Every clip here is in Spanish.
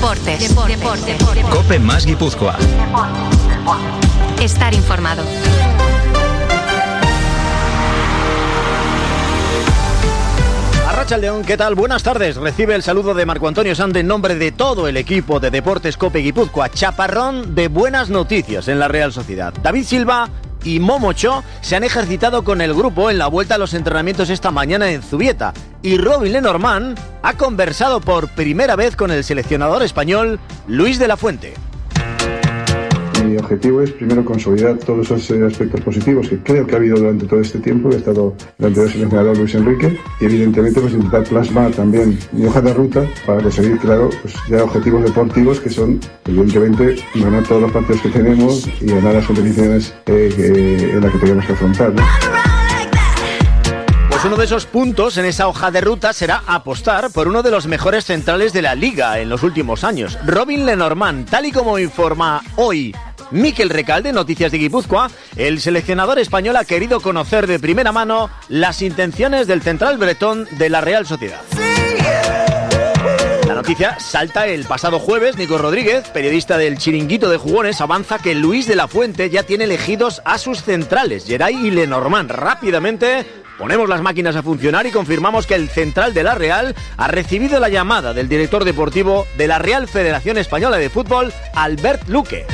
Deportes. Deportes. Cope más Guipúzcoa. Estar informado. Arracha León, ¿qué tal? Buenas tardes. Recibe el saludo de Marco Antonio Sande en nombre de todo el equipo de Deportes Cope Guipúzcoa. Chaparrón de buenas noticias en la Real Sociedad. David Silva y Momocho se han ejercitado con el grupo en la vuelta a los entrenamientos esta mañana en Zubieta. Y Robin Lenormand ha conversado por primera vez con el seleccionador español Luis de la Fuente. Mi objetivo es primero consolidar todos esos eh, aspectos positivos que creo que ha habido durante todo este tiempo. He estado delante del seleccionador Luis Enrique y evidentemente pues intentar plasmar también mi hoja de ruta para conseguir, claro, pues ya objetivos deportivos que son evidentemente ganar todos los partidos que tenemos y ganar las competiciones eh, que- en las que tenemos que afrontar. ¿no? Pues uno de esos puntos en esa hoja de ruta será apostar por uno de los mejores centrales de la liga en los últimos años, Robin Lenormand, tal y como informa hoy Miquel Recalde, Noticias de Guipúzcoa, el seleccionador español ha querido conocer de primera mano las intenciones del central bretón de la Real Sociedad. La noticia salta el pasado jueves. Nico Rodríguez, periodista del Chiringuito de Jugones, avanza que Luis de la Fuente ya tiene elegidos a sus centrales, Geray y Lenormand. Rápidamente ponemos las máquinas a funcionar y confirmamos que el central de la Real ha recibido la llamada del director deportivo de la Real Federación Española de Fútbol, Albert Luque.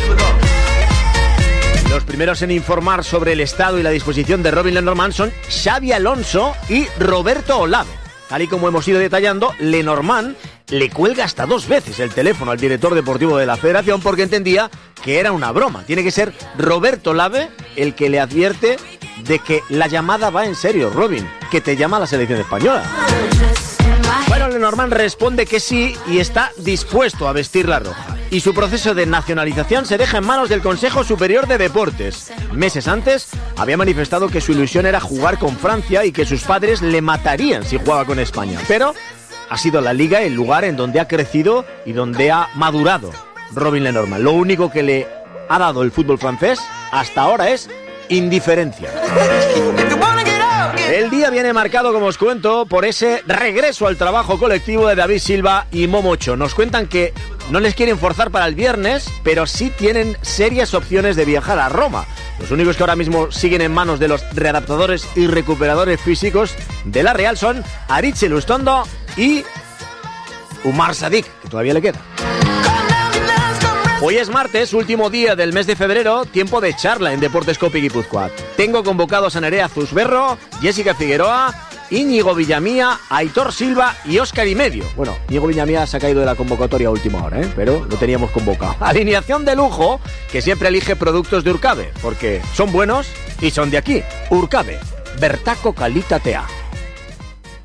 Los primeros en informar sobre el estado y la disposición de Robin Lenormand son Xavi Alonso y Roberto Olave. Tal y como hemos ido detallando, Lenormand le cuelga hasta dos veces el teléfono al director deportivo de la federación porque entendía que era una broma. Tiene que ser Roberto Olave el que le advierte de que la llamada va en serio, Robin, que te llama la selección española. Bueno, Lenormand responde que sí y está dispuesto a vestir la roja. Y su proceso de nacionalización se deja en manos del Consejo Superior de Deportes. Meses antes había manifestado que su ilusión era jugar con Francia y que sus padres le matarían si jugaba con España. Pero ha sido la liga el lugar en donde ha crecido y donde ha madurado Robin Lenormand. Lo único que le ha dado el fútbol francés hasta ahora es indiferencia. El día viene marcado, como os cuento, por ese regreso al trabajo colectivo de David Silva y Momocho. Nos cuentan que no les quieren forzar para el viernes, pero sí tienen serias opciones de viajar a Roma. Los únicos que ahora mismo siguen en manos de los readaptadores y recuperadores físicos de la Real son Aritze Lustondo y Umar Sadik, que todavía le queda. Hoy es martes, último día del mes de febrero, tiempo de charla en Deportes Copi Guipúzcoa. Tengo convocados a Nerea Zusberro, Jessica Figueroa, Íñigo Villamía, Aitor Silva y Óscar y medio. Bueno, Íñigo Villamía se ha caído de la convocatoria a última hora, ¿eh? pero lo teníamos convocado. Alineación de lujo que siempre elige productos de Urcabe, porque son buenos y son de aquí. Urcabe, Bertaco Calita Tea.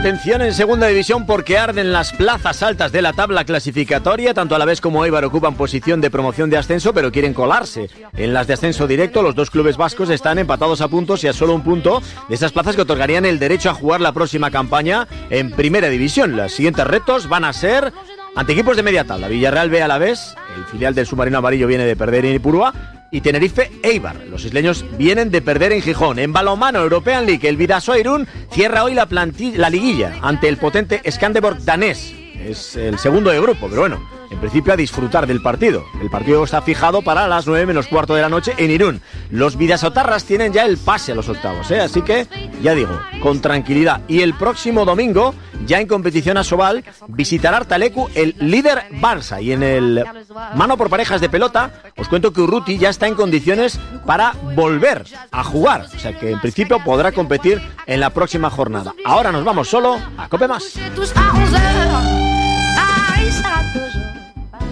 Atención en segunda división porque arden las plazas altas de la tabla clasificatoria. Tanto a la vez como Eibar ocupan posición de promoción de ascenso, pero quieren colarse. En las de ascenso directo, los dos clubes vascos están empatados a puntos y a solo un punto de esas plazas que otorgarían el derecho a jugar la próxima campaña en primera división. Los siguientes retos van a ser ante equipos de media tabla. Villarreal B a la vez, el filial del submarino amarillo viene de perder en Ipurúa y Tenerife Eibar. Los isleños vienen de perder en Gijón. En balonmano European League, el Vidasoa Irún cierra hoy la, planti- la liguilla ante el potente Skanderborg danés. Es el segundo de grupo, pero bueno, en principio a disfrutar del partido. El partido está fijado para las 9 menos cuarto de la noche en Irún. Los Vidasotarras tienen ya el pase a los octavos, ¿eh? así que ya digo, con tranquilidad. Y el próximo domingo ya en competición a Sobal, visitará Artalecu el líder Barça. Y en el mano por parejas de pelota, os cuento que Urruti ya está en condiciones para volver a jugar. O sea que en principio podrá competir en la próxima jornada. Ahora nos vamos solo a Cope Más.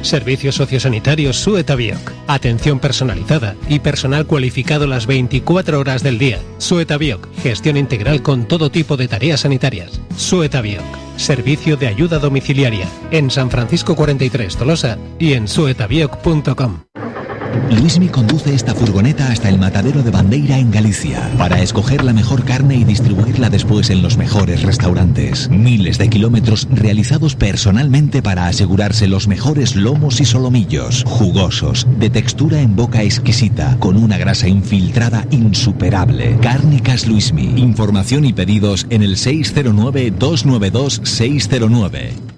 Servicios sociosanitarios Suetabioc. Atención personalizada y personal cualificado las 24 horas del día. Suetabioc. Gestión integral con todo tipo de tareas sanitarias. Suetabioc. Servicio de ayuda domiciliaria. En San Francisco 43 Tolosa y en suetabioc.com. Luismi conduce esta furgoneta hasta el matadero de Bandeira en Galicia para escoger la mejor carne y distribuirla después en los mejores restaurantes. Miles de kilómetros realizados personalmente para asegurarse los mejores lomos y solomillos, jugosos, de textura en boca exquisita, con una grasa infiltrada insuperable. Cárnicas Luismi. Información y pedidos en el 609 292 609.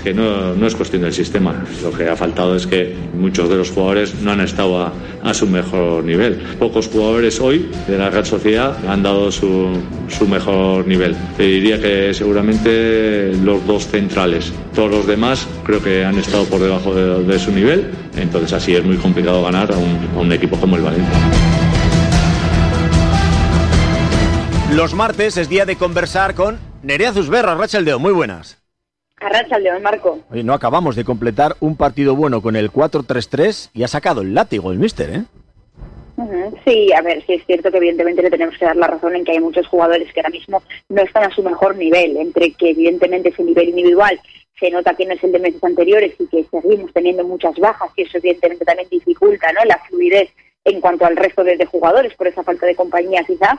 Que no, no, es cuestión del sistema. Lo que ha faltado es que muchos de los jugadores no han estado a, su mejor nivel. Pocos jugadores hoy de la Real Sociedad han dado su, su, mejor nivel. Te diría que seguramente los dos centrales. Todos los demás creo que han estado por debajo de, su nivel. Entonces así es muy complicado ganar a un, a un equipo como el Valencia. Los martes es día de conversar con Nerea Zusberra, Rachel Deo. Muy buenas. Arracha León, Marco. Oye, no acabamos de completar un partido bueno con el 4-3-3 y ha sacado el látigo el míster, ¿eh? Sí, a ver, sí es cierto que evidentemente le tenemos que dar la razón en que hay muchos jugadores que ahora mismo no están a su mejor nivel, entre que evidentemente ese nivel individual se nota que no es el de meses anteriores y que seguimos teniendo muchas bajas y eso evidentemente también dificulta ¿no? la fluidez en cuanto al resto de, de jugadores por esa falta de compañía quizá,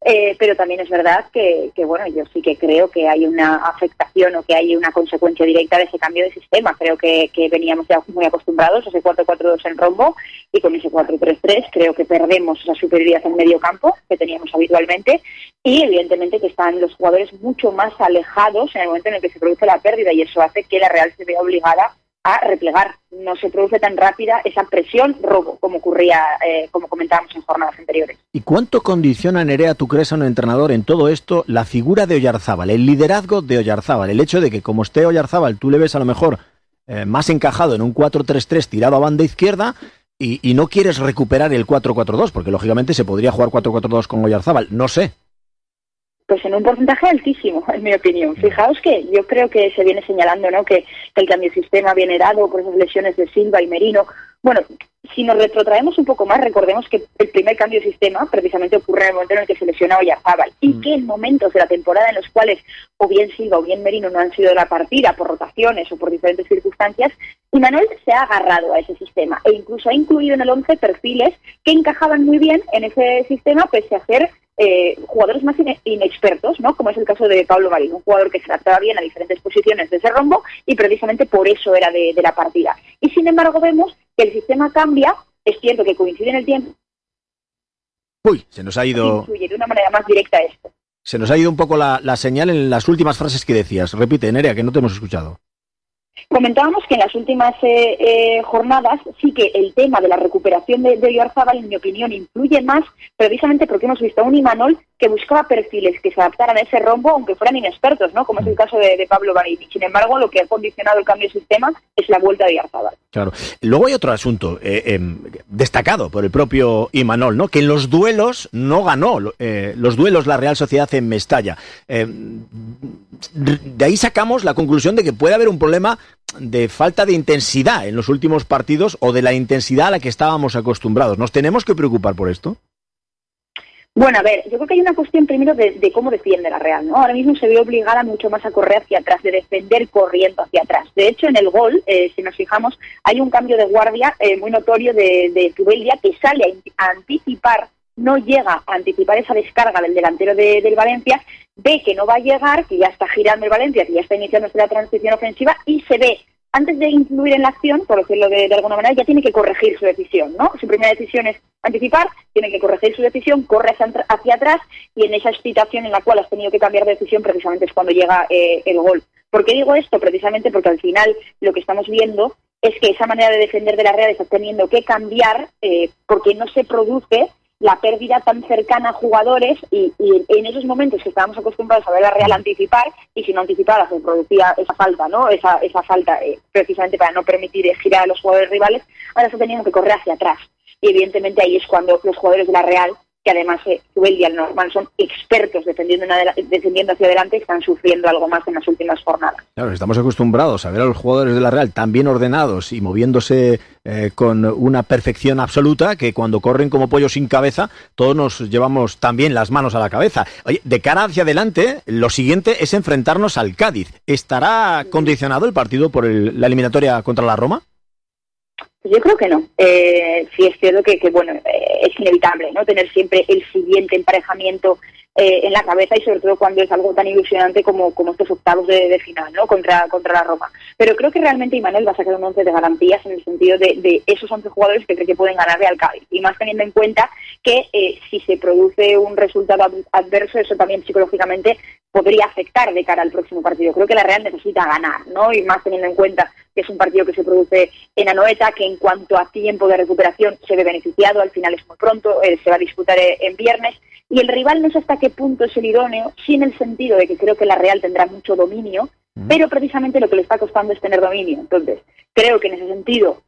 eh, pero también es verdad que, que, bueno, yo sí que creo que hay una afectación o que hay una consecuencia directa de ese cambio de sistema. Creo que, que veníamos ya muy acostumbrados a ese 4-4-2 en rombo y con ese 4-3-3 creo que perdemos esa superioridad en medio campo que teníamos habitualmente y evidentemente que están los jugadores mucho más alejados en el momento en el que se produce la pérdida y eso hace que la Real se vea obligada a replegar. No se produce tan rápida esa presión robo como ocurría, eh, como comentábamos en jornadas anteriores. ¿Y cuánto condiciona, Nerea, tú crees a un entrenador en todo esto la figura de Oyarzábal, el liderazgo de Oyarzábal? El hecho de que como esté Oyarzábal, tú le ves a lo mejor eh, más encajado en un 4-3-3 tirado a banda izquierda y, y no quieres recuperar el 4-4-2, porque lógicamente se podría jugar 4-4-2 con Oyarzábal. No sé. Pues en un porcentaje altísimo, en mi opinión. Fijaos que yo creo que se viene señalando ¿no? que, el cambio de sistema viene dado por esas lesiones de Silva y Merino. Bueno, si nos retrotraemos un poco más, recordemos que el primer cambio de sistema precisamente ocurre en el momento en el que se lesiona Oyarzábal y mm. que en momentos de la temporada en los cuales o bien Silva o bien Merino no han sido de la partida por rotaciones o por diferentes circunstancias, y Manuel se ha agarrado a ese sistema e incluso ha incluido en el 11 perfiles que encajaban muy bien en ese sistema pese a ser eh, jugadores más inexpertos, ¿no? Como es el caso de Pablo Marín, un jugador que se adaptaba bien a diferentes posiciones de ese rombo y precisamente por eso era de, de la partida. Y sin embargo vemos que el sistema cambia, es cierto que coincide en el tiempo. Uy, se nos ha ido. Influye de una manera más directa esto. Se nos ha ido un poco la, la señal en las últimas frases que decías. Repite, Nerea, que no te hemos escuchado. Comentábamos que en las últimas eh, eh, jornadas sí que el tema de la recuperación de, de en mi opinión, influye más precisamente porque hemos visto a un Imanol que buscaba perfiles que se adaptaran a ese rombo, aunque fueran inexpertos, ¿no? Como es el caso de, de Pablo Barini. Sin embargo, lo que ha condicionado el cambio de sistema es la vuelta de Oyarzábal. Claro. Luego hay otro asunto eh, eh, destacado por el propio Imanol, ¿no? Que en los duelos no ganó eh, los duelos la Real Sociedad en Mestalla. de ahí sacamos la conclusión de que puede haber un problema de falta de intensidad en los últimos partidos o de la intensidad a la que estábamos acostumbrados. ¿Nos tenemos que preocupar por esto? Bueno, a ver, yo creo que hay una cuestión primero de, de, cómo defiende la Real, ¿no? Ahora mismo se ve obligada mucho más a correr hacia atrás, de defender corriendo hacia atrás. De hecho, en el gol, eh, si nos fijamos, hay un cambio de guardia eh, muy notorio de, de Tubelia que sale a, anticipar, no llega a anticipar esa descarga del delantero de, del Valencia ve que no va a llegar, que ya está girando el Valencia, que ya está iniciando la transición ofensiva y se ve antes de incluir en la acción, por decirlo de, alguna manera, ya tiene que corregir su decisión, ¿no? Su primera decisión es anticipar, tiene que corregir su decisión, corre hacia, atrás y en esa excitación en la cual has tenido que cambiar de decisión precisamente es cuando llega eh, el gol. ¿Por qué digo esto? Precisamente porque al final lo que estamos viendo es que esa manera de defender de la Real está teniendo que cambiar eh, porque no se produce la pérdida tan cercana a jugadores y, en esos momentos que estábamos acostumbrados a ver la Real anticipar y si no anticipaba se producía esa falta, ¿no? Esa, esa falta eh, precisamente para no permitir girar a los jugadores rivales, ahora está teniendo que correr hacia atrás. Y evidentemente ahí es cuando los jugadores de la Real que además eh, y el Norman son expertos defendiendo, defendiendo hacia adelante y están sufriendo algo más en las últimas jornadas. Claro, estamos acostumbrados a ver a los jugadores de la Real tan bien ordenados y moviéndose eh, con una perfección absoluta que cuando corren como pollos sin cabeza, todos nos llevamos también las manos a la cabeza. Oye, de cara hacia adelante, lo siguiente es enfrentarnos al Cádiz. ¿Estará condicionado el partido por la eliminatoria contra la Roma? Yo creo que no. Eh, sí es cierto que, bueno, eh, es inevitable, ¿no? Tener siempre el siguiente emparejamiento eh, en la cabeza y sobre todo cuando es algo tan ilusionante como, como estos octavos de, final, ¿no? Contra, contra la Roma. Pero creo que realmente Imanol va a sacar un once de garantías en el sentido de, de esos 11 jugadores que cree que pueden ganarle al Cádiz. Y más teniendo en cuenta que eh, si se produce un resultado adverso, eso también psicológicamente podría afectar de cara al próximo partido. Creo que la Real necesita ganar, ¿no? Y más teniendo en cuenta que es un partido que se produce en Anoeta, que en cuanto a tiempo de recuperación se ve beneficiado, al final es muy pronto, eh, se va a disputar eh, en viernes, y el rival no sé hasta qué punto es el idóneo, sí en el sentido de que creo que la Real tendrá mucho dominio, pero precisamente lo que le está costando es tener dominio. Entonces, creo que en ese sentido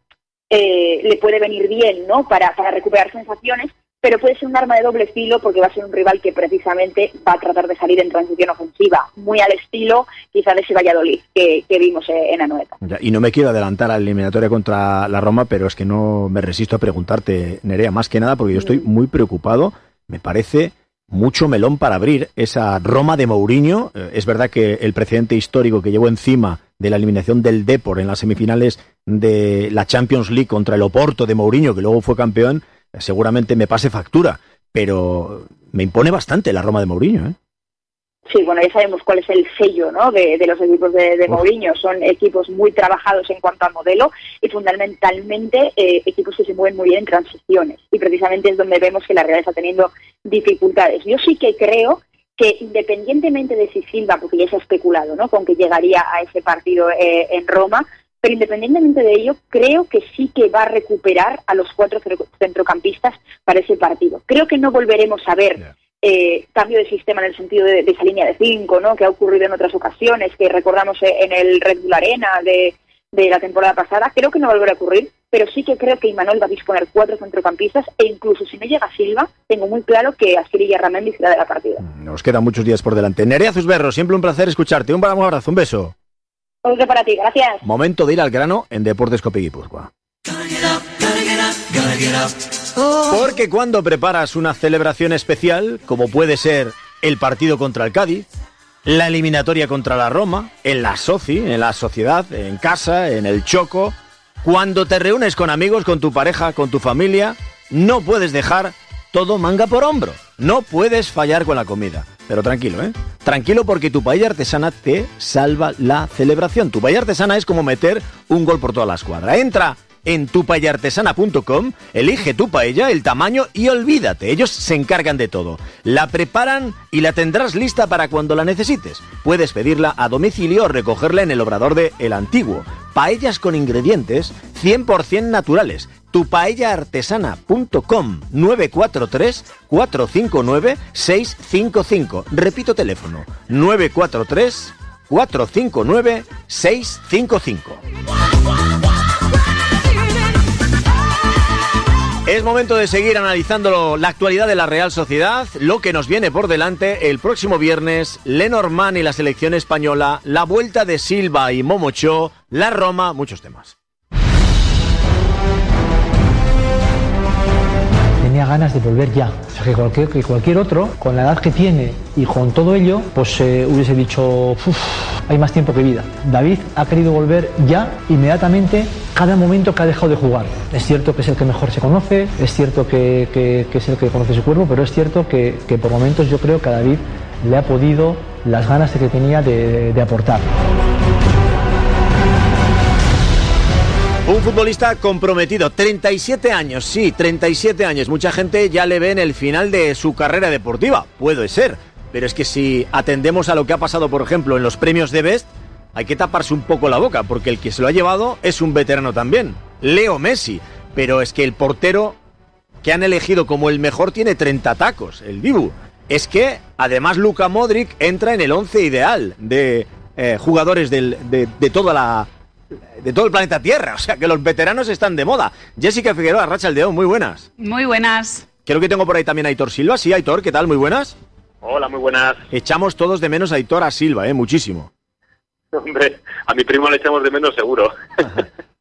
eh, le puede venir bien, ¿no? Para, para recuperar sensaciones, pero puede ser un arma de doble filo porque va a ser un rival que precisamente va a tratar de salir en transición ofensiva, muy al estilo quizá de ese Valladolid que, vimos en Anoeta. Y no me quiero adelantar a la eliminatoria contra la Roma, pero es que no me resisto a preguntarte, Nerea, más que nada porque yo estoy mm. muy preocupado, me parece mucho melón para abrir esa Roma de Mourinho. Eh, es verdad que el precedente histórico que llevó encima de la eliminación del Depor en las semifinales de la Champions League contra el Oporto de Mourinho, que luego fue campeón, seguramente me pase factura, pero me impone bastante la Roma de Mourinho. ¿eh? Sí, bueno, ya sabemos cuál es el sello ¿no? de, los equipos de, Mourinho. Son equipos muy trabajados en cuanto al modelo y fundamentalmente eh, equipos que se mueven muy bien en transiciones. Y precisamente es donde vemos que la Real está teniendo dificultades. Yo sí que creo que independientemente de si Silva, porque ya se ha especulado ¿no? con que llegaría a ese partido eh, en Roma, pero independientemente de ello, creo que sí que va a recuperar a los cuatro centrocampistas para ese partido. Creo que no volveremos a ver eh, cambio de sistema en el sentido de, esa línea de cinco, ¿no? que ha ocurrido en otras ocasiones, que recordamos en el Red Bull Arena de, la temporada pasada. Creo que no volverá a ocurrir, pero sí que creo que Imanol va a disponer cuatro centrocampistas e incluso si no llega Silva, tengo muy claro que Asiri y Ramendi será de la partida. Nos quedan muchos días por delante. Nerea Zusberro, siempre un placer escucharte. Un abrazo, un beso. Otro para ti, gracias. Momento de ir al grano en Deportes Copi Porque cuando preparas una celebración especial, como puede ser el partido contra el Cádiz, la eliminatoria contra la Roma, en la Soci, en la sociedad, en casa, en el Choco, cuando te reúnes con amigos, con tu pareja, con tu familia, no puedes dejar todo manga por hombro. No puedes fallar con la comida. Pero tranquilo, ¿eh? Tranquilo porque tu paella artesana te salva la celebración. Tu paella artesana es como meter un gol por toda la escuadra. Entra en tupayartesana.com, elige tu paella, el tamaño y olvídate, ellos se encargan de todo. La preparan y la tendrás lista para cuando la necesites. Puedes pedirla a domicilio o recogerla en el obrador de El Antiguo. Paellas con ingredientes 100% naturales. tupaellaartesana.com 943 459 655. Repito teléfono 943 459 655. Es momento de seguir analizando la actualidad de la Real Sociedad, lo que nos viene por delante el próximo viernes, Lenormand y la selección española, la vuelta de Silva y Momocho, la Roma, muchos temas. Ganas de volver ya. O sea, que cualquier, otro, con la edad que tiene y con todo ello, pues eh, hubiese dicho, hay más tiempo que vida. David ha querido volver ya, inmediatamente, cada momento que ha dejado de jugar. Es cierto que es el que mejor se conoce, es cierto que, es el que conoce su cuerpo, pero es cierto que, por momentos yo creo que a David le ha podido las ganas que tenía de aportar. Un futbolista comprometido, 37 años, sí, 37 años. Mucha gente ya le ve en el final de su carrera deportiva, puede ser. Pero es que si atendemos a lo que ha pasado, por ejemplo, en los premios de Best, hay que taparse un poco la boca, porque el que se lo ha llevado es un veterano también, Leo Messi. Pero es que el portero que han elegido como el mejor tiene 30 tacos, el Dibu. Es que además Luka Modric entra en el 11 ideal de eh, jugadores de toda la, de todo el planeta Tierra. O sea que los veteranos están de moda. Jessica Figueroa, Racha Aldeón, muy buenas. Muy buenas. Creo que tengo por ahí también a Aitor Silva. Sí, Aitor, ¿qué tal? Muy buenas. Hola, muy buenas. Echamos todos de menos a Aitor a Silva, ¿eh? Muchísimo. Hombre, a mi primo le echamos de menos seguro.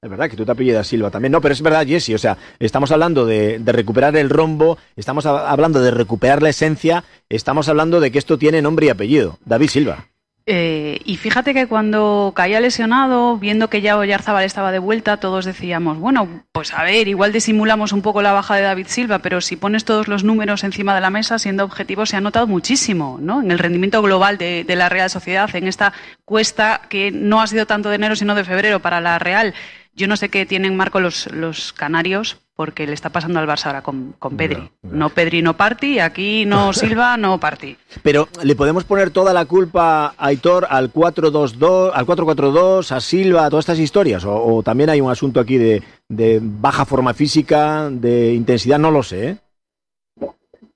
Es verdad que tú te apellidas Silva también. No, pero es verdad, Jessy. O sea, estamos hablando de, de recuperar el rombo, estamos a- hablando de recuperar la esencia, estamos hablando de que esto tiene nombre y apellido. David Silva. Eh, y fíjate que cuando caía lesionado, viendo que ya Oyarzábal estaba de vuelta, todos decíamos, bueno, pues a ver, igual disimulamos un poco la baja de David Silva, pero si pones todos los números encima de la mesa, siendo objetivo, se ha notado muchísimo, ¿no? En el rendimiento global de, de la Real Sociedad, en esta cuesta que no ha sido tanto de enero, sino de febrero para la Real. Yo no sé qué tienen Marco los, los canarios, porque le está pasando al Barça ahora con, con Pedri. No Pedri, no Parti, aquí no Silva, no Parti. Pero le podemos poner toda la culpa a Aitor al 4-2-2, al 4-4-2, a Silva, a todas estas historias. O, o también hay un asunto aquí de, de baja forma física, de intensidad, no lo sé. ¿eh?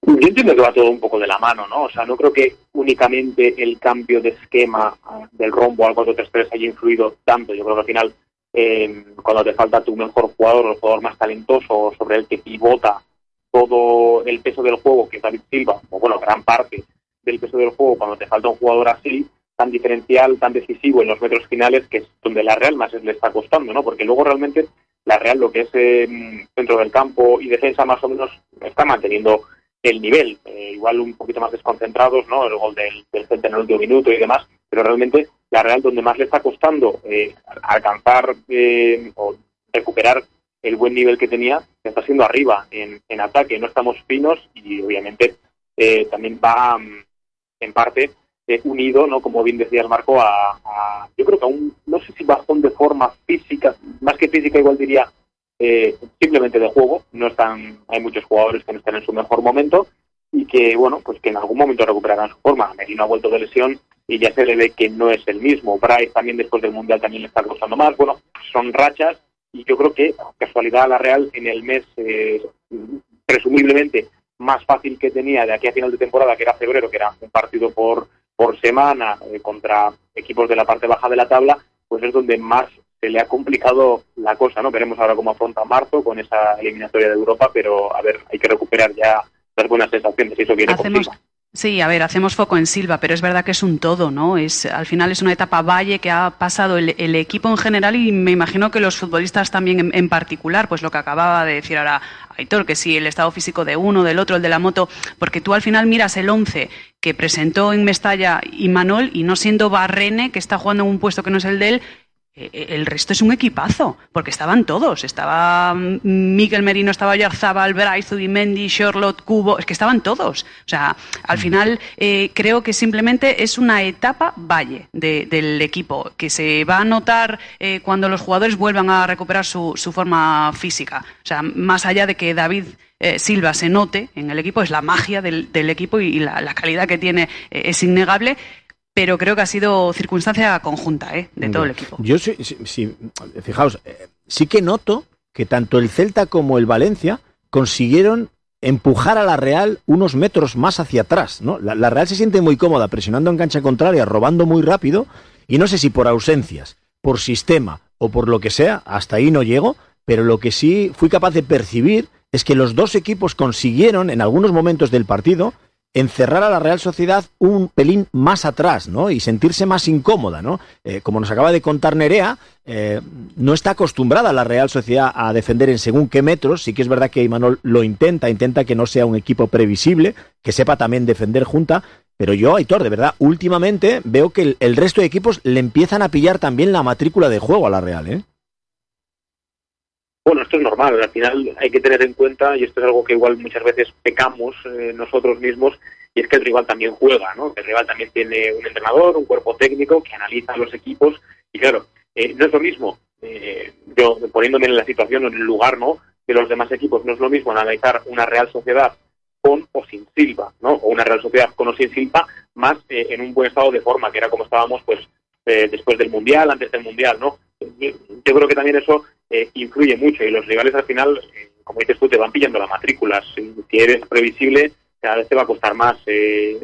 Yo entiendo que va todo un poco de la mano, ¿no? O sea, no creo que únicamente el cambio de esquema del rombo al 4-3-3 haya influido tanto. Yo creo que al final, eh, cuando te falta tu mejor jugador, el jugador más talentoso, sobre el que pivota todo el peso del juego, que es David Silva, o bueno, gran parte del peso del juego, cuando te falta un jugador así, tan diferencial, tan decisivo en los metros finales, que es donde la Real más le está costando, ¿no? Porque luego realmente la Real, lo que es eh, centro del campo y defensa, más o menos está manteniendo el nivel, eh, igual un poquito más desconcentrados, ¿no? El gol del, del Celta en el último minuto y demás, pero realmente la Real donde más le está costando eh, alcanzar eh, o recuperar el buen nivel que tenía está siendo arriba en, en ataque, no estamos finos y obviamente eh, también va mm, en parte eh, unido, ¿no? Como bien decías Marco, a, yo creo que a un, no sé si bajón de forma física, más que física igual diría eh, simplemente de juego, no están, hay muchos jugadores que no están en su mejor momento y que bueno, pues que en algún momento recuperarán su forma. Merino ha vuelto de lesión y ya se le ve que no es el mismo. Bryce también después del Mundial también le está costando más. Bueno, son rachas y yo creo que casualidad a la Real en el mes eh, presumiblemente más fácil que tenía de aquí a final de temporada, que era febrero, que era un partido por, por semana eh, contra equipos de la parte baja de la tabla, pues es donde más se le ha complicado la cosa, ¿no? Veremos ahora cómo afronta marzo con esa eliminatoria de Europa, pero a ver, hay que recuperar ya las buenas sensaciones, eso viene Hacemos. Sí, a ver, hacemos foco en Silva, pero es verdad que es un todo, ¿no? Es, al final es una etapa valle que ha pasado el, equipo en general y me imagino que los futbolistas también en, en particular, pues lo que acababa de decir ahora Aitor, que sí, el estado físico de uno, del otro, el de la moto, porque tú al final miras el 11 que presentó en Mestalla y Manol y no siendo Barrene, que está jugando en un puesto que no es el de él, el resto es un equipazo, porque estaban todos. Estaba mm, Miguel Merino, estaba Yarzábal, Bryce, Zubimendi, Charlotte, Cubo, es que estaban todos. O sea, al final eh, creo que simplemente es una etapa valle de- del equipo, que se va a notar eh, cuando los jugadores vuelvan a recuperar su, su forma física. O sea, más allá de que David eh, Silva se note en el equipo, es la magia del, del equipo y la, la calidad que tiene eh, es innegable. Pero creo que ha sido circunstancia conjunta ¿eh? de todo el equipo. Yo sí, sí, sí, fijaos, eh, sí que noto que tanto el Celta como el Valencia consiguieron empujar a la Real unos metros más hacia atrás, ¿no? La, la Real se siente muy cómoda presionando en cancha contraria, robando muy rápido, y no sé si por ausencias, por sistema o por lo que sea, hasta ahí no llego, pero lo que sí fui capaz de percibir es que los dos equipos consiguieron en algunos momentos del partido encerrar a la Real Sociedad un pelín más atrás, ¿no? Y sentirse más incómoda, ¿no? Eh, como nos acaba de contar Nerea, eh, no está acostumbrada la Real Sociedad a defender en según qué metros. Sí que es verdad que Imanol lo intenta, intenta que no sea un equipo previsible, que sepa también defender junta. Pero yo, Aitor, de verdad, últimamente veo que el, el resto de equipos le empiezan a pillar también la matrícula de juego a la Real, ¿eh? Bueno, esto es normal, al final hay que tener en cuenta, y esto es algo que igual muchas veces pecamos eh, nosotros mismos, y es que el rival también juega, ¿no? El rival también tiene un entrenador, un cuerpo técnico que analiza los equipos, y claro, eh, no es lo mismo, eh, yo poniéndome en la situación, en el lugar, ¿no? De los demás equipos, no es lo mismo analizar una Real Sociedad con o sin Silva, ¿no? O una Real Sociedad con o sin Silva, más en un buen estado de forma, que era como estábamos, pues, después del Mundial, antes del Mundial, ¿no? Yo creo que también eso eh, influye mucho y los rivales al final, eh, como dices tú, te van pillando las matrículas. Si eres previsible, cada vez te va a costar más eh,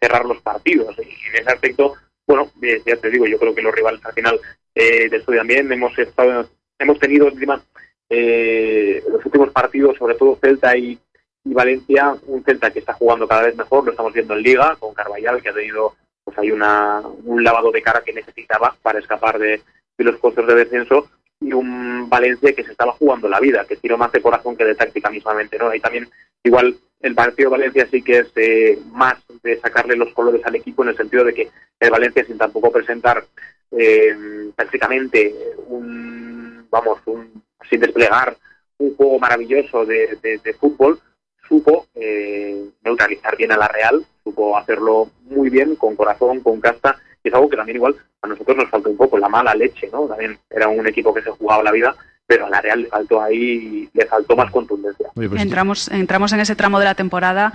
cerrar los partidos. Y en ese aspecto, bueno, ya te digo, yo creo que los rivales al final eh, de esto también hemos estado, hemos tenido encima los últimos partidos, sobre todo Celta y, Valencia, un Celta que está jugando cada vez mejor, lo estamos viendo en Liga, con Carballal, que ha tenido pues hay una, un lavado de cara que necesitaba para escapar de, de los puestos de descenso y un Valencia que se estaba jugando la vida, que tiró más de corazón que de táctica mismamente, ¿no? Ahí también, igual, el partido de Valencia sí que es eh, más de sacarle los colores al equipo en el sentido de que el Valencia, sin tampoco presentar eh, prácticamente un, vamos, un, sin desplegar un juego maravilloso de, de, fútbol, supo eh, neutralizar bien a la Real, supo hacerlo muy bien, con corazón, con casta, y es algo que también igual a nosotros nos faltó un poco, la mala leche, ¿no? También era un equipo que se jugaba la vida, pero a la Real le faltó ahí, le faltó más contundencia. Pues entramos, entramos en ese tramo de la temporada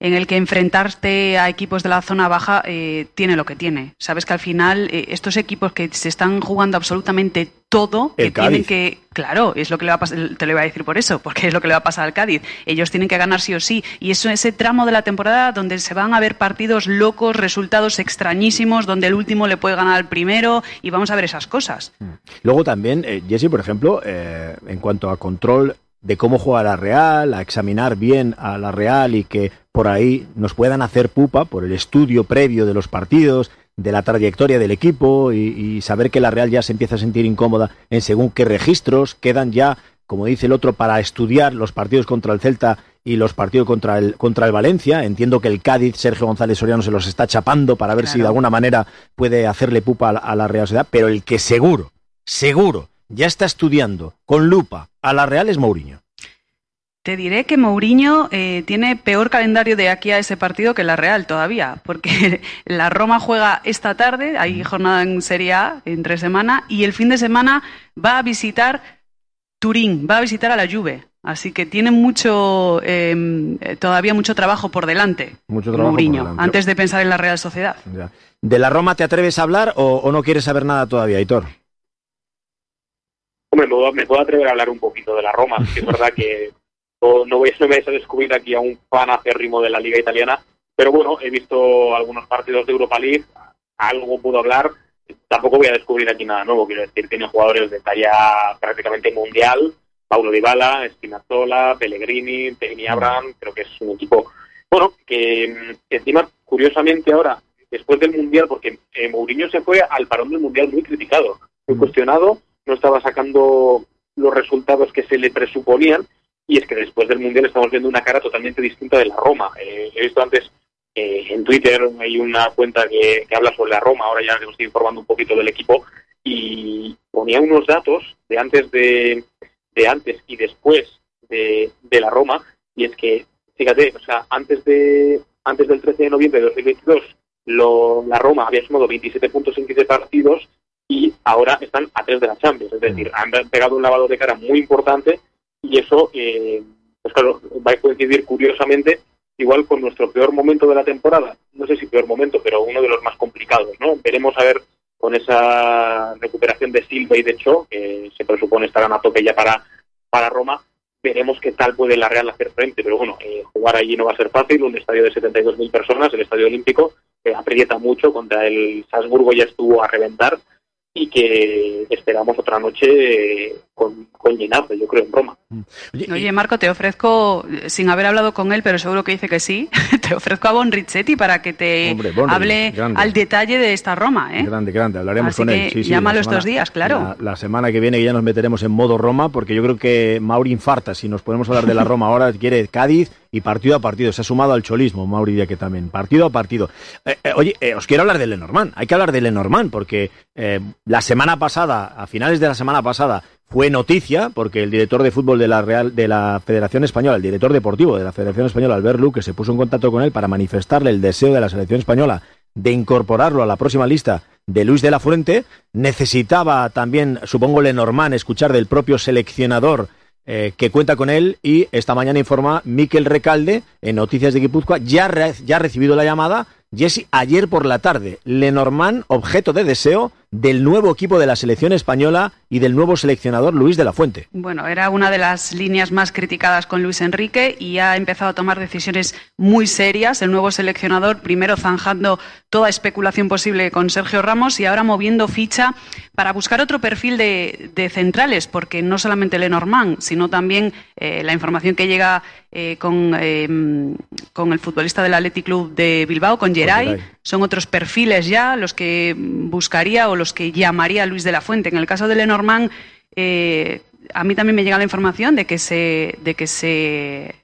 en el que enfrentarte a equipos de la zona baja eh, tiene lo que tiene. Sabes que al final eh, estos equipos que se están jugando absolutamente todo, que tienen que, claro, es lo que le va a pasar, te lo iba a decir por eso, porque es lo que le va a pasar al Cádiz. Ellos tienen que ganar sí o sí. Y eso ese tramo de la temporada donde se van a ver partidos locos, resultados extrañísimos, donde el último le puede ganar al primero y vamos a ver esas cosas. Mm. Luego también, eh, Jesse, por ejemplo, en cuanto a control de cómo juega la Real, a examinar bien a la Real y que por ahí nos puedan hacer pupa por el estudio previo de los partidos, de la trayectoria del equipo y, saber que la Real ya se empieza a sentir incómoda en según qué registros quedan ya, como dice el otro, para estudiar los partidos contra el Celta y los partidos contra el, contra el Valencia. Entiendo que el Cádiz, Sergio González Soriano, se los está chapando para ver si de alguna manera puede hacerle pupa a la Real Sociedad, pero el que seguro, seguro, ya está estudiando con lupa a la Real es Mourinho. Te diré que Mourinho eh, tiene peor calendario de aquí a ese partido que la Real todavía, porque la Roma juega esta tarde, hay jornada en Serie A entre semana, y el fin de semana va a visitar Turín, va a visitar a la Juve. Así que tiene mucho, em, todavía mucho trabajo por delante. Mucho trabajo Mourinho, antes de pensar en la Real Sociedad. ¿De la Roma te atreves a hablar o, o no quieres saber nada todavía, Hitor? Hombre, me puedo, atrever a hablar un poquito de la Roma, que es verdad que no, voy, no me a descubrir aquí a un fan acérrimo de la liga italiana, pero bueno, he visto algunos partidos de Europa League, algo puedo hablar, tampoco voy a descubrir aquí nada nuevo, quiero decir, tiene jugadores de talla prácticamente mundial, Paulo Dybala, Spinazzola, Pellegrini, Teni Abraham, creo que es un equipo, bueno, que, encima, curiosamente ahora, después del Mundial, porque eh, Mourinho se fue al parón del Mundial muy criticado, muy cuestionado, no estaba sacando los resultados que se le presuponían y es que después del Mundial estamos viendo una cara totalmente distinta de la Roma. Eh, he visto antes eh, en Twitter hay una cuenta que, habla sobre la Roma, ahora ya les estoy informando un poquito del equipo y ponía unos datos de antes de, de antes y después de, de la Roma y es que fíjate, o sea, antes de antes del 13 de noviembre de 2022 lo, la Roma había sumado 27 puntos en 15 partidos y ahora están a tres de la Champions. Es decir, han pegado un lavado de cara muy importante y eso, eh, pues claro, va a coincidir curiosamente igual con nuestro peor momento de la temporada. No sé si peor momento, pero uno de los más complicados, ¿no? Veremos a ver con esa recuperación de Silva y de Cho, que se presupone estarán a tope ya para, para Roma, veremos qué tal puede la Real hacer frente. Pero bueno, eh, jugar allí no va a ser fácil, un estadio de 72.000 personas, el Estadio Olímpico, aprieta mucho, contra el Salzburgo ya estuvo a reventar, y que esperamos otra noche con, llenazo, yo creo, en Roma. Mm. Oye, Marco, te ofrezco, sin haber hablado con él, pero seguro que dice que sí, te ofrezco a Bon Richetti para que te hable al detalle de esta Roma. ¿eh? Grande, grande, hablaremos con él. Sí, llámalo estos días, claro. La, semana que viene ya nos meteremos en modo Roma, porque yo creo que Mauri infarta si nos podemos hablar de la Roma ahora, quiere Cádiz y partido a partido. Se ha sumado al cholismo, Mauri que también. Partido a partido. Eh, eh, oye, os quiero hablar de Lenormand. Hay que hablar de Lenormand, porque la semana pasada, a finales de la semana pasada, fue noticia porque el director de fútbol de la Real de la Federación Española, el director deportivo de la Federación Española, Albert Luque, se puso en contacto con él para manifestarle el deseo de la selección española de incorporarlo a la próxima lista de Luis de la Fuente. Necesitaba también, supongo, Lenormand escuchar del propio seleccionador eh, que cuenta con él y esta mañana informa Miquel Recalde en Noticias de Guipúzcoa, ya, ya ha recibido la llamada Jesse, ayer por la tarde, Lenormand, objeto de deseo del nuevo equipo de la selección española y del nuevo seleccionador Luis de la Fuente. Bueno, era una de las líneas más criticadas con Luis Enrique y ha empezado a tomar decisiones muy serias. El nuevo seleccionador, primero zanjando toda especulación posible con Sergio Ramos y ahora moviendo ficha para buscar otro perfil de, centrales, porque no solamente Lenormand, sino también eh, la información que llega eh, con, em, con, el futbolista del Athletic Club de Bilbao, con Geray. Son otros perfiles ya los que buscaría o los que llamaría Luis de la Fuente. En el caso de Lenormand, eh, a mí también me llega la información de que se, de que se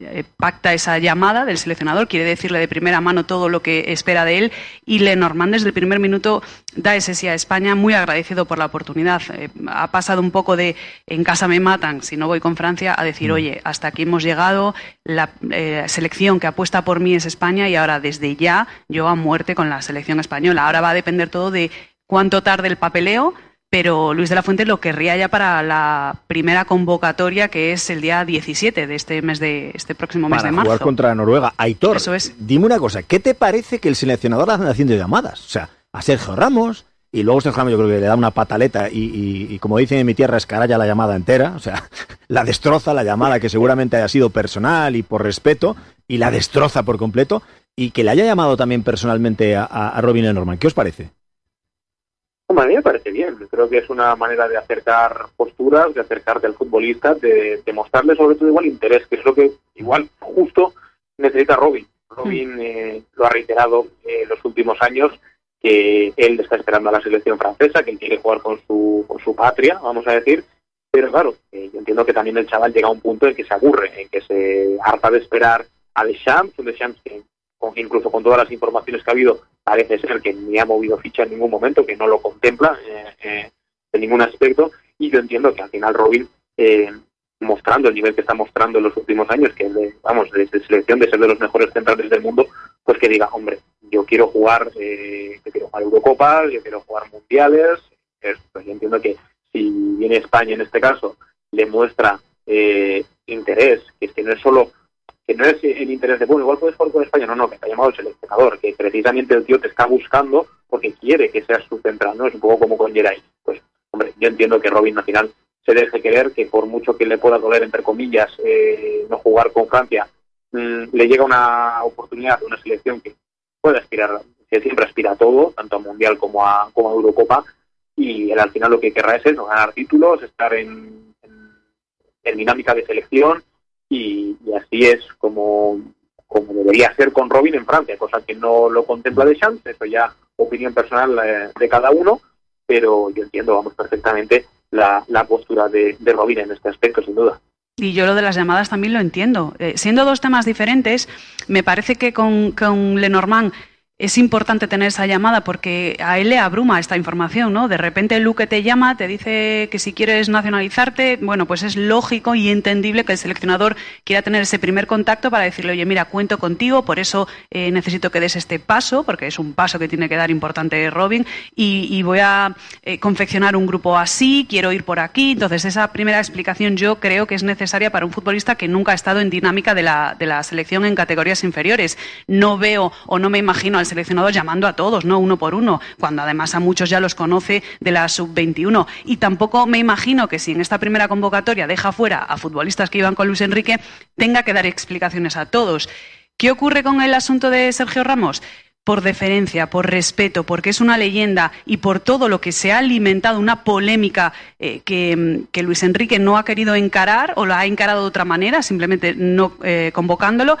eh, pacta esa llamada del seleccionador, quiere decirle de primera mano todo lo que espera de él y Lenormand desde el primer minuto da ese sí a España, muy agradecido por la oportunidad. Eh, ha pasado un poco de en casa me matan si no voy con Francia a decir, mm. oye, hasta aquí hemos llegado, la eh, selección que apuesta por mí es España y ahora desde ya yo a muerte con la selección española. Ahora va a depender todo de cuánto tarde el papeleo, pero Luis de la Fuente lo querría ya para la primera convocatoria que es el día 17 de este mes de este próximo mes de marzo. jugar contra Noruega. Aitor, Eso es. dime una cosa, ¿qué te parece que el seleccionador anda haciendo llamadas? O sea, a Sergio Ramos y luego Sergio Ramos yo creo que le da una pataleta y, como dicen en mi tierra escaralla la llamada entera, o sea, la destroza la llamada que seguramente haya sido personal y por respeto y la destroza por completo y que le haya llamado también personalmente a, a Robin Lenormand. ¿Qué os parece? A mí me parece bien. Creo que es una manera de acercar posturas, de acercarte al futbolista, de, mostrarle sobre todo igual interés, que es lo que igual justo necesita Robin. Robin hmm. eh, lo ha reiterado en eh, los últimos años que él está esperando a la selección francesa, que él quiere jugar con su, con su patria, vamos a decir. Pero claro, eh, yo entiendo que también el chaval llega a un punto en que se aburre, en que se harta de esperar a Deschamps, un Deschamps que incluso con todas las informaciones que ha habido, parece ser que ni ha movido ficha en ningún momento, que no lo contempla eh, eh, en ningún aspecto. Y yo entiendo que al final Robin, eh, mostrando el nivel que está mostrando en los últimos años, que de, vamos, de, selección de ser de los mejores centrales del mundo, pues que diga, hombre, yo quiero jugar, yo quiero jugar Eurocopas, yo quiero jugar Mundiales. Pues yo entiendo que si viene España en este caso, le muestra interés, que es que no es solo que no es el interés de, bueno, igual puedes jugar con España, no, no, que ha llamado el seleccionador, que precisamente el tío te está buscando porque quiere que seas su central, ¿no? Es un poco como con Geray. Pues, hombre, yo entiendo que Robin Nacional se deje querer, que por mucho que le pueda doler, entre comillas, eh, no jugar con Francia, mm, le llega una oportunidad, una selección que puede aspirar, que siempre aspira a todo, tanto a Mundial como a, como a Eurocopa, y él al final lo que querrá es eso, ganar títulos, estar en, en dinámica de selección, y, así es como, como debería ser con Robin en Francia, cosa que no lo contempla de Champs, eso ya opinión personal eh, de cada uno, pero yo entiendo, vamos, perfectamente la, la postura de, de Robin en este aspecto, sin duda. Y yo lo de las llamadas también lo entiendo. Eh, siendo dos temas diferentes, me parece que con, con Lenormand es importante tener esa llamada porque a él le abruma esta información, ¿no? De repente Luque te llama, te dice que si quieres nacionalizarte, bueno, pues es lógico y entendible que el seleccionador quiera tener ese primer contacto para decirle, oye, mira, cuento contigo, por eso eh, necesito que des este paso, porque es un paso que tiene que dar importante Robin, y, voy a eh, confeccionar un grupo así, quiero ir por aquí. Entonces, esa primera explicación yo creo que es necesaria para un futbolista que nunca ha estado en dinámica de la, de la selección en categorías inferiores. No veo o no me imagino al seleccionador llamando a todos, ¿no? Uno por uno, cuando además a muchos ya los conoce de la sub-21. Y tampoco me imagino que si en esta primera convocatoria deja fuera a futbolistas que iban con Luis Enrique, tenga que dar explicaciones a todos. ¿Qué ocurre con el asunto de Sergio Ramos? por deferencia, por respeto, porque es una leyenda y por todo lo que se ha alimentado, una polémica eh, que, Luis Enrique no ha querido encarar o la ha encarado de otra manera, simplemente no eh, convocándolo,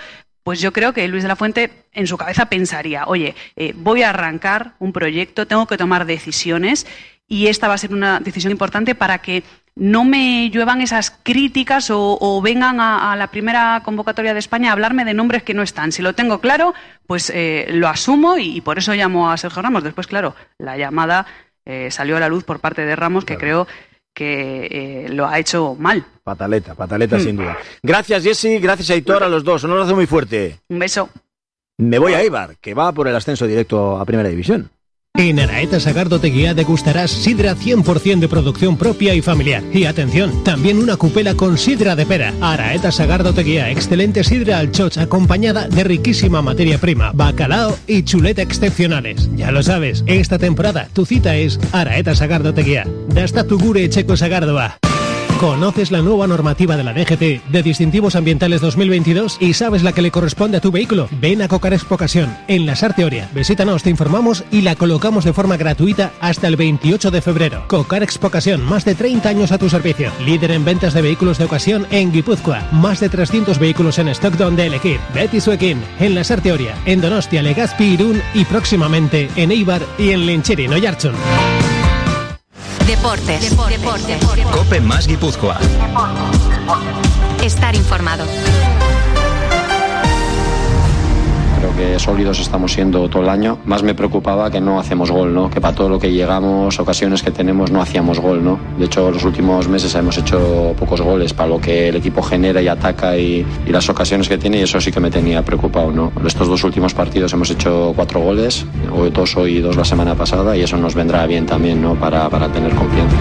pues yo creo que Luis de la Fuente en su cabeza pensaría, oye, eh, voy a arrancar un proyecto, tengo que tomar decisiones y esta va a ser una decisión importante para que no me lluevan esas críticas o, vengan a, la primera convocatoria de España a hablarme de nombres que no están. Si lo tengo claro, pues eh, lo asumo y, por eso llamo a Sergio Ramos. Después, claro, la llamada eh, salió a la luz por parte de Ramos, que creo que eh, lo ha hecho mal. Pataleta, pataleta Mm. sin duda. Gracias Jesse, gracias Aitor a los dos. Un abrazo muy fuerte. Un beso. Me voy a Eibar, que va por el ascenso directo a Primera División. En Araeta Sagardo Teguía degustarás sidra 100% de producción propia y familiar. Y atención, también una cupela con sidra de pera. Araeta Sagardo Teguía, excelente sidra al choch acompañada de riquísima materia prima, bacalao y chuleta excepcionales. Ya lo sabes, esta temporada tu cita es Araeta Sagardo Teguía. Dasta tu gure checo Sagardoa. ¿Conoces la nueva normativa de la DGT de distintivos ambientales 2022 y sabes la que le corresponde a tu vehículo? Ven a Cocar Expo Ocasión en la Sarteoria. Visítanos, te informamos y la colocamos de forma gratuita hasta el 28 de febrero. Cocar Expo Ocasión, más de 30 años a tu servicio. Líder en ventas de vehículos de ocasión en Guipúzcoa. Más de 300 vehículos en stock donde elegir. Betty Suekin en la Sarteoria, en Donostia, Legazpi, Irún y próximamente en Eibar y en Lincheri, Noyarchun. Deportes. Deportes. Cope más Guipúzcoa. Estar informado. Sólidos estamos siendo todo el año. Más me preocupaba que no hacemos gol, ¿no? Que para todo lo que llegamos, ocasiones que tenemos, no hacíamos gol, ¿no? De hecho, los últimos meses hemos hecho pocos goles para lo que el equipo genera y ataca y, las ocasiones que tiene y eso sí que me tenía preocupado, ¿no? Estos dos últimos partidos hemos hecho cuatro goles, hoy dos hoy dos la semana pasada y eso nos vendrá bien también, ¿no? Para, para tener confianza.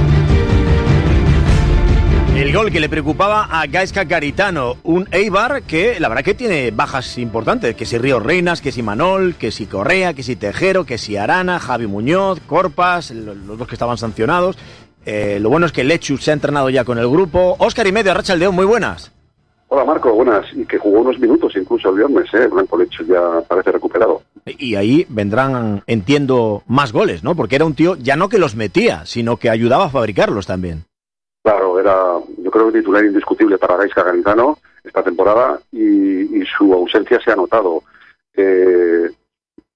El gol que le preocupaba a Gaisca Garitano, un Eibar que la verdad que tiene bajas importantes, que si Río Reinas, que si Manol, que si Correa, que si Tejero, que si Arana, Javi Muñoz, Corpas, lo- los dos que estaban sancionados. Eh, lo bueno es que Lechus se ha entrenado ya con el grupo. Óscar y medio, Racha Aldeón, muy buenas. Hola Marco, buenas. Y que jugó unos minutos incluso el viernes, ¿eh? Blanco Lecho ya parece recuperado. Y ahí vendrán, entiendo, más goles, ¿no? Porque era un tío ya no que los metía, sino que ayudaba a fabricarlos también. Claro, era yo creo que titular indiscutible para Gaisca Garitano esta temporada y, y su ausencia se ha notado. Eh,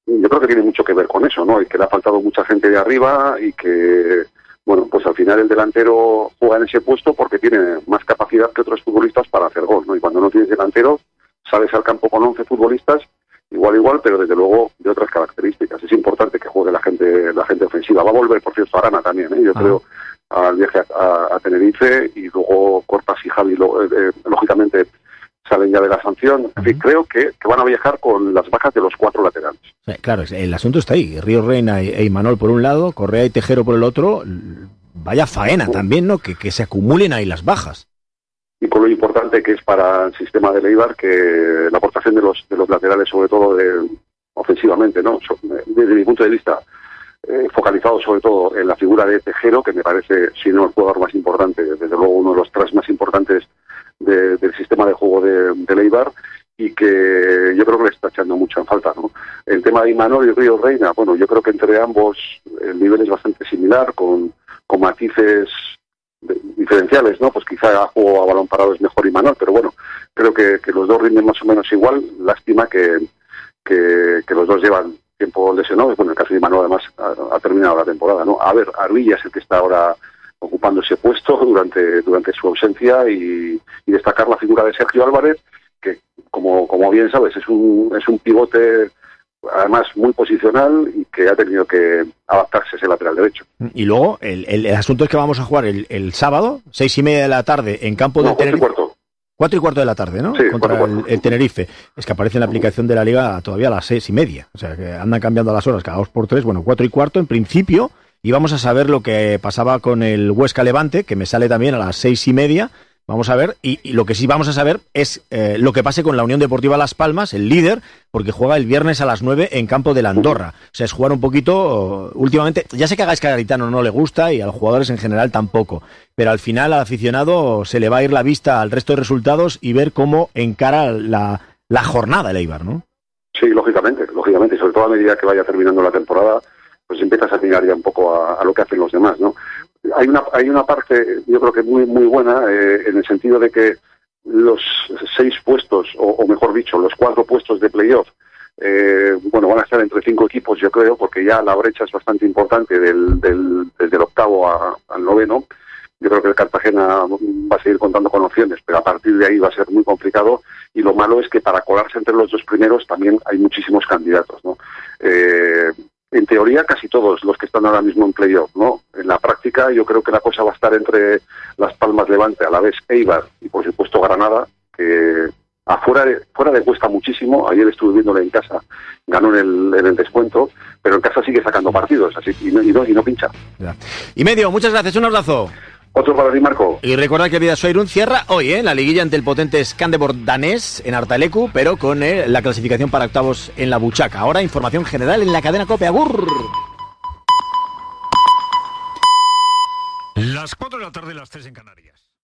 yo creo que tiene mucho que ver con eso, ¿no? Y que le ha faltado mucha gente de arriba y que, bueno, pues al final el delantero juega en ese puesto porque tiene más capacidad que otros futbolistas para hacer gol, ¿no? Y cuando no tienes delantero, sales al campo con 11 futbolistas igual igual pero desde luego de otras características es importante que juegue la gente la gente ofensiva va a volver por cierto Arana también ¿eh? yo creo al viaje a, a- a Tenerife y luego Corpas y Javi lo- eh, eh, lógicamente salen ya de la sanción en fin creo que, que van a viajar con las bajas de los cuatro laterales Claro, el asunto está ahí. Río Reina e Imanol por un lado, Correa y Tejero por el otro. Vaya faena también, ¿no? Que, que se acumulen ahí las bajas. y con lo importante que es para el sistema de Leibar que la aportación de los de los laterales sobre todo de, ofensivamente no desde mi punto de vista eh, focalizado sobre todo en la figura de Tejero que me parece si no el jugador más importante desde luego uno de los tres más importantes de- del sistema de juego de, de Leibar y que yo creo que le está echando mucho en falta ¿no? el tema de Imanol y Río Reina bueno yo creo que entre ambos el nivel es bastante similar con con matices diferenciales, ¿no? Pues quizá a juego a balón parado es mejor Imanol, pero bueno, creo que, los dos rinden más o menos igual. Lástima que, que los dos llevan tiempo lesionados. Bueno, en el caso de Imanol además ha, ha terminado la temporada, ¿no? A ver, Arvilla es el que está ahora ocupando ese puesto durante, durante su ausencia y, y destacar la figura de Sergio Álvarez, que como, como bien sabes es un, es un pivote además muy posicional y que ha tenido que adaptarse ese lateral derecho. Y luego, el, el- el asunto es que vamos a jugar el, el sábado, seis y media de la tarde, en campo de No, Tenerife. cuarto. Cuatro y cuarto de la tarde, ¿no? Sí, Contra cuatro el, el Tenerife. Es que aparece en la aplicación de la liga todavía a las seis y media. O sea, que andan cambiando las horas cada dos por tres. Bueno, cuatro y cuarto en principio. Y vamos a saber lo que pasaba con el Huesca Levante, que me sale también a las seis y media. Vamos a ver. Y, lo que sí vamos a saber es eh, lo que pase con la Unión Deportiva Las Palmas, el líder, porque juega el viernes a las nueve en campo de la Andorra. O sea, es jugar un poquito. uh, últimamente, ya sé que a Gaisca Garitano no le gusta y a los jugadores en general tampoco. Pero al final al aficionado se le va a ir la vista al resto de resultados y ver cómo encara la, la jornada el Eibar, ¿no? Sí, lógicamente, lógicamente, y sobre todo a medida que vaya terminando la temporada, pues empiezas a mirar ya un poco a lo que hacen los demás, ¿no? Hay una, hay una parte, yo creo que muy, muy buena, eh, en el sentido de que los seis puestos, o, mejor dicho, los cuatro puestos de playoff, eh, bueno, van a estar entre cinco equipos, yo creo, porque ya la brecha es bastante importante del, del, desde el octavo al noveno. Yo creo que el Cartagena va a seguir contando con opciones, pero a partir de ahí va a ser muy complicado. Y lo malo es que para colarse entre los dos primeros también hay muchísimos candidatos. ¿no? Eh, en teoría casi todos los que están ahora mismo en playoff, ¿no? En la práctica yo creo que la cosa va a estar entre Las Palmas Levante, a la vez Eibar y por supuesto Granada, que afuera de, fuera de cuesta muchísimo, ayer estuve viéndole en casa, ganó en el, en el descuento, pero en casa sigue sacando partidos, así y no, y no, y no pincha. Y medio, muchas gracias, un abrazo. Otro para ti, Marco. Y recuerda que Vida Soirun cierra hoy, ¿eh? La liguilla ante el potente Scanderbord danés en Artalecu, pero con eh, la clasificación para octavos en la Buchaca. Ahora información general en la cadena COPE. ¡Agur! Las 4 de la tarde, las 3 en Canarias.